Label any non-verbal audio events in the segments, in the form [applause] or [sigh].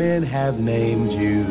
men have named you.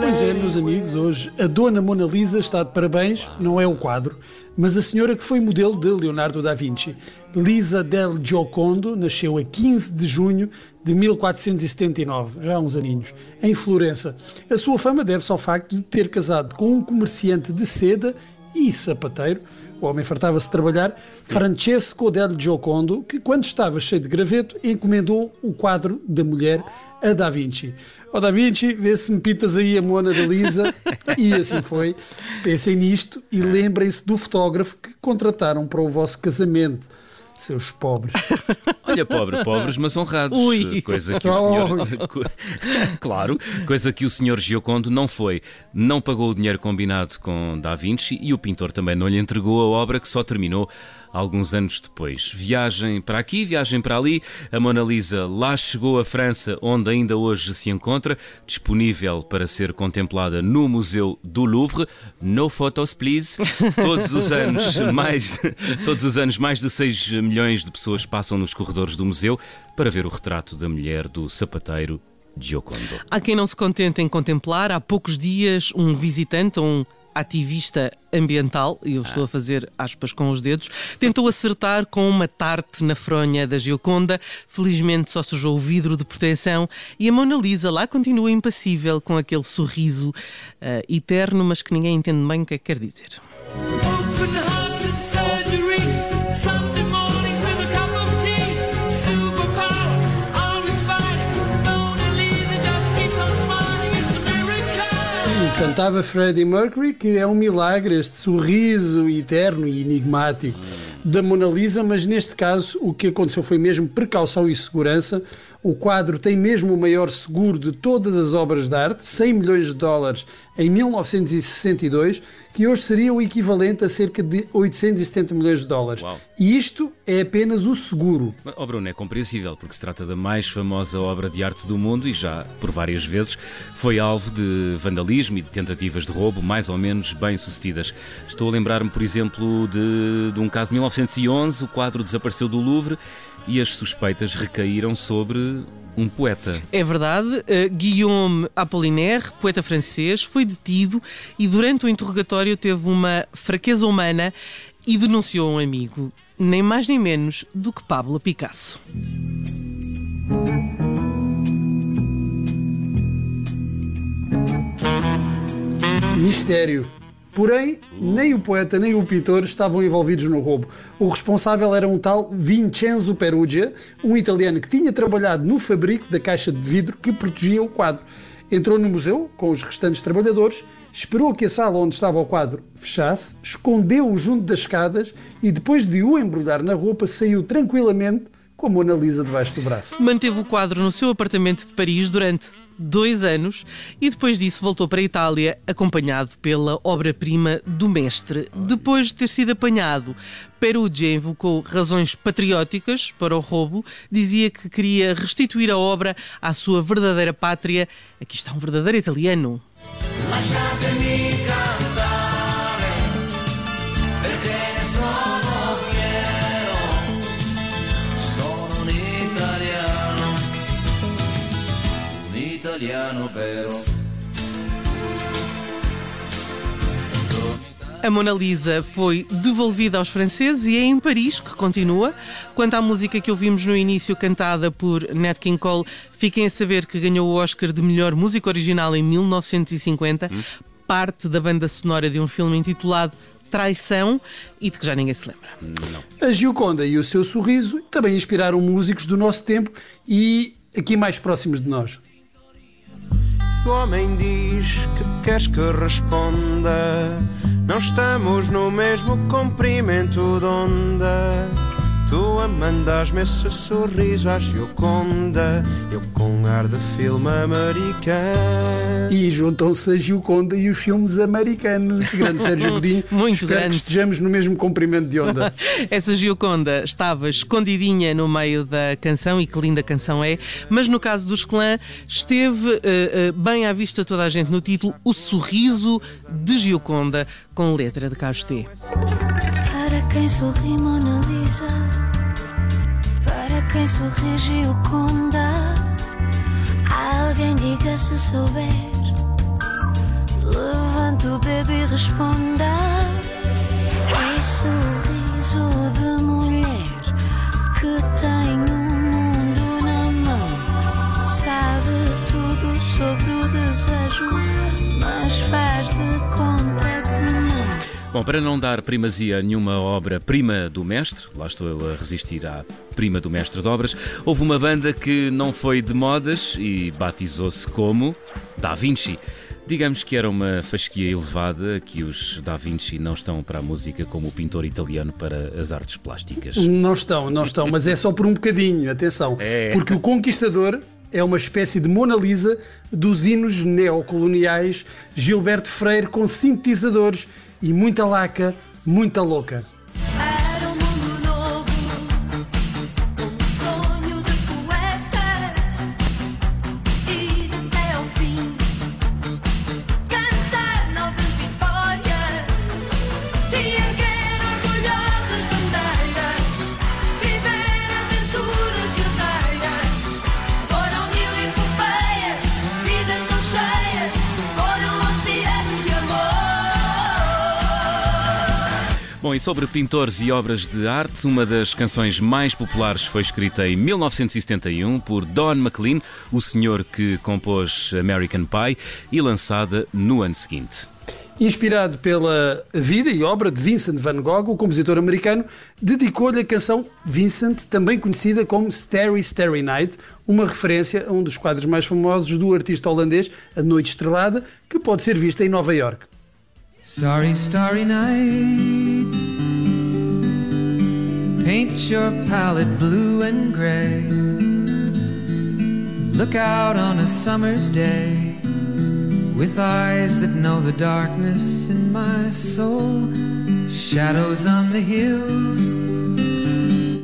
Pois é, meus amigos, hoje a Dona Mona Lisa está de parabéns, não é o quadro, mas a senhora que foi modelo de Leonardo da Vinci. Lisa del Giocondo nasceu a 15 de junho de 1479, já há uns aninhos, em Florença. A sua fama deve-se ao facto de ter casado com um comerciante de seda e sapateiro, o homem fartava-se de trabalhar, Francesco del Giocondo, que quando estava cheio de graveto, encomendou o quadro da mulher a Da Vinci. Ó oh, Da Vinci, vê se me pintas aí a Mona da Lisa. E assim foi. Pensem nisto e lembrem-se do fotógrafo que contrataram para o vosso casamento seus pobres. [laughs] Olha, pobre, pobres, mas honrados. Ui. Coisa que o senhor. [laughs] claro, coisa que o senhor Giocondo não foi. Não pagou o dinheiro combinado com Da Vinci e o pintor também não lhe entregou a obra que só terminou alguns anos depois. Viagem para aqui, viagem para ali. A Mona Lisa lá chegou à França, onde ainda hoje se encontra, disponível para ser contemplada no Museu do Louvre. No photos, please. Todos os anos, mais, todos os anos, mais de 6 milhões de pessoas passam nos corredores do museu para ver o retrato da mulher do sapateiro Giocondo. Há quem não se contente em contemplar. Há poucos dias, um visitante, um ativista ambiental, e eu estou a fazer aspas com os dedos, tentou acertar com uma tarte na fronha da Gioconda. Felizmente só sujou o vidro de proteção e a Mona Lisa lá continua impassível com aquele sorriso uh, eterno, mas que ninguém entende bem o que é que quer dizer. Cantava Freddie Mercury que é um milagre este sorriso eterno e enigmático da Mona Lisa, mas neste caso o que aconteceu foi mesmo precaução e segurança. O quadro tem mesmo o maior seguro de todas as obras de arte, 100 milhões de dólares em 1962, que hoje seria o equivalente a cerca de 870 milhões de dólares. Uau. E isto é apenas o seguro. Oh Bruno, é compreensível, porque se trata da mais famosa obra de arte do mundo e já, por várias vezes, foi alvo de vandalismo e de tentativas de roubo mais ou menos bem sucedidas. Estou a lembrar-me, por exemplo, de, de um caso de 1911, o quadro desapareceu do Louvre e as suspeitas recaíram sobre um poeta. É verdade. Uh, Guillaume Apollinaire, poeta francês, foi detido e durante o interrogatório teve uma fraqueza humana e denunciou um amigo, nem mais nem menos do que Pablo Picasso. Mistério. Porém, nem o poeta nem o pintor estavam envolvidos no roubo. O responsável era um tal Vincenzo Perugia, um italiano que tinha trabalhado no fabrico da caixa de vidro que protegia o quadro. Entrou no museu com os restantes trabalhadores, esperou que a sala onde estava o quadro fechasse, escondeu-o junto das escadas e, depois de o embrulhar na roupa, saiu tranquilamente com a Mona Lisa debaixo do braço. Manteve o quadro no seu apartamento de Paris durante dois anos e depois disso voltou para a Itália acompanhado pela obra-prima do mestre. Depois de ter sido apanhado, Perugia invocou razões patrióticas para o roubo, dizia que queria restituir a obra à sua verdadeira pátria. Aqui está um verdadeiro italiano. Italiano vero. A Mona Lisa foi devolvida aos franceses e é em Paris que continua. Quanto à música que ouvimos no início, cantada por Nat King Cole, fiquem a saber que ganhou o Oscar de melhor música original em 1950, hum. parte da banda sonora de um filme intitulado Traição e de que já ninguém se lembra. Não. A Gioconda e o seu sorriso também inspiraram músicos do nosso tempo e aqui mais próximos de nós. O homem diz que queres que responda. Não estamos no mesmo comprimento de onda. Tu a mandas-me esse sorriso à Gioconda, eu com ar de filme americano. E juntam-se a Gioconda e os filmes americanos. Grande Sérgio [laughs] Godinho. Muito Espero grande. que estejamos no mesmo comprimento de onda. [laughs] Essa Gioconda estava escondidinha no meio da canção e que linda canção é, mas no caso dos clã esteve uh, uh, bem à vista toda a gente no título O Sorriso de Gioconda, com letra de Carlos T. Para quem sorri Mona Lisa quem sorri Gioconda. Alguém diga se souber. Levante o dedo e responda. É sorriso de mulher que tem o mundo na mão. Sabe tudo sobre o desejo, mas faz de conta. Bom, para não dar primazia a nenhuma obra-prima do mestre, lá estou eu a resistir à prima do mestre de obras, houve uma banda que não foi de modas e batizou-se como Da Vinci. Digamos que era uma fasquia elevada que os Da Vinci não estão para a música como o pintor italiano para as artes plásticas. Não estão, não estão, mas é só por um bocadinho, atenção. É. Porque o Conquistador é uma espécie de Mona Lisa dos hinos neocoloniais Gilberto Freire com sintetizadores e muita laca, muita louca. Bom, e sobre pintores e obras de arte, uma das canções mais populares foi escrita em 1971 por Don McLean, o senhor que compôs American Pie, e lançada no ano seguinte. Inspirado pela vida e obra de Vincent van Gogh, o compositor americano dedicou-lhe a canção Vincent, também conhecida como Starry Starry Night, uma referência a um dos quadros mais famosos do artista holandês, A Noite Estrelada, que pode ser vista em Nova York. Starry, starry night. Paint your palette blue and gray. Look out on a summer's day with eyes that know the darkness in my soul. Shadows on the hills.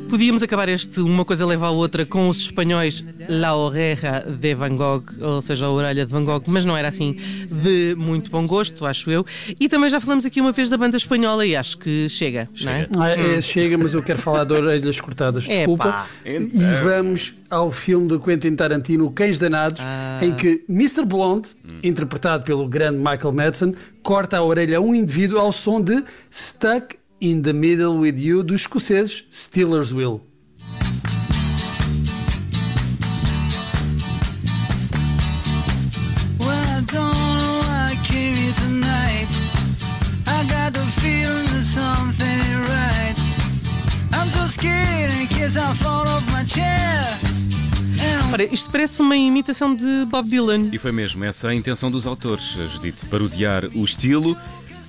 Podíamos acabar este Uma Coisa Leva a Outra com os espanhóis La Oreja de Van Gogh, ou seja, a orelha de Van Gogh, mas não era assim de muito bom gosto, acho eu. E também já falamos aqui uma vez da banda espanhola e acho que chega, não é? Chega. Ah, é, chega, mas eu quero falar de orelhas cortadas, desculpa. Epá. E vamos ao filme do Quentin Tarantino, Cães Danados, em que Mr. Blonde, interpretado pelo grande Michael Madsen, corta a orelha a um indivíduo ao som de Stuck in the Middle with You dos escoceses Steelers Will. Ora, isto parece uma imitação de Bob Dylan. E foi mesmo essa a intenção dos autores, a Judite, parodiar o estilo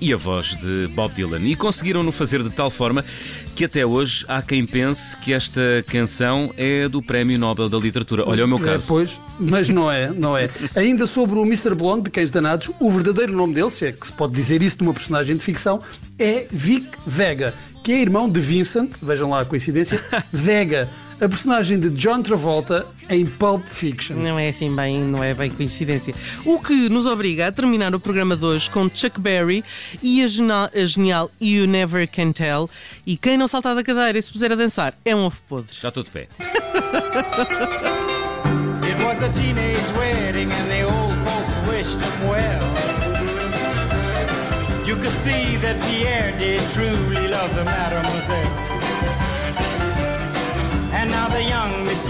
e a voz de Bob Dylan. E conseguiram-no fazer de tal forma que até hoje há quem pense que esta canção é do Prémio Nobel da Literatura. Olha o meu É, caso. pois, mas não é, não é. Ainda sobre o Mr. Blonde de Cães Danados, o verdadeiro nome dele, se é que se pode dizer isso de uma personagem de ficção, é Vic Vega, que é irmão de Vincent, vejam lá a coincidência, [laughs] Vega, a personagem de John Travolta em Pulp Fiction. Não é assim bem, não é bem coincidência. O que nos obriga a terminar o programa de hoje com Chuck Berry e a genial, a genial You Never Can Tell. E quem não saltar da cadeira e se puser a dançar é um ovo podre. Já estou de pé. It was a teenage wedding and the old folks wished him well. You could see that Pierre did truly love the mademoiselle.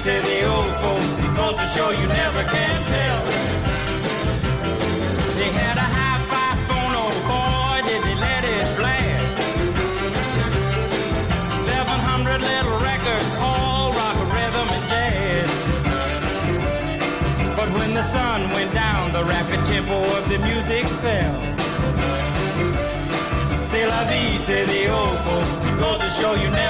La say the old folks. Goes to show you never can tell. They had a phone, oh boy, did they let it blast. 700 little records, all rock, rhythm, and jazz. But when the sun went down, the rapid tempo of the music fell. C'est la vie, the old folks. It goes to show you never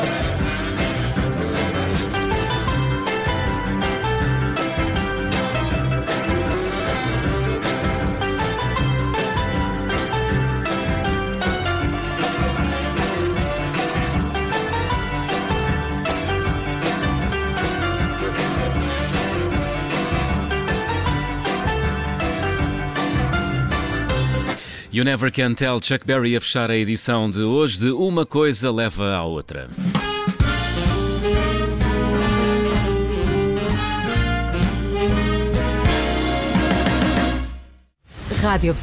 You Never Can Tell Chuck Berry a fechar a edição de hoje de Uma Coisa Leva à Outra. Rádio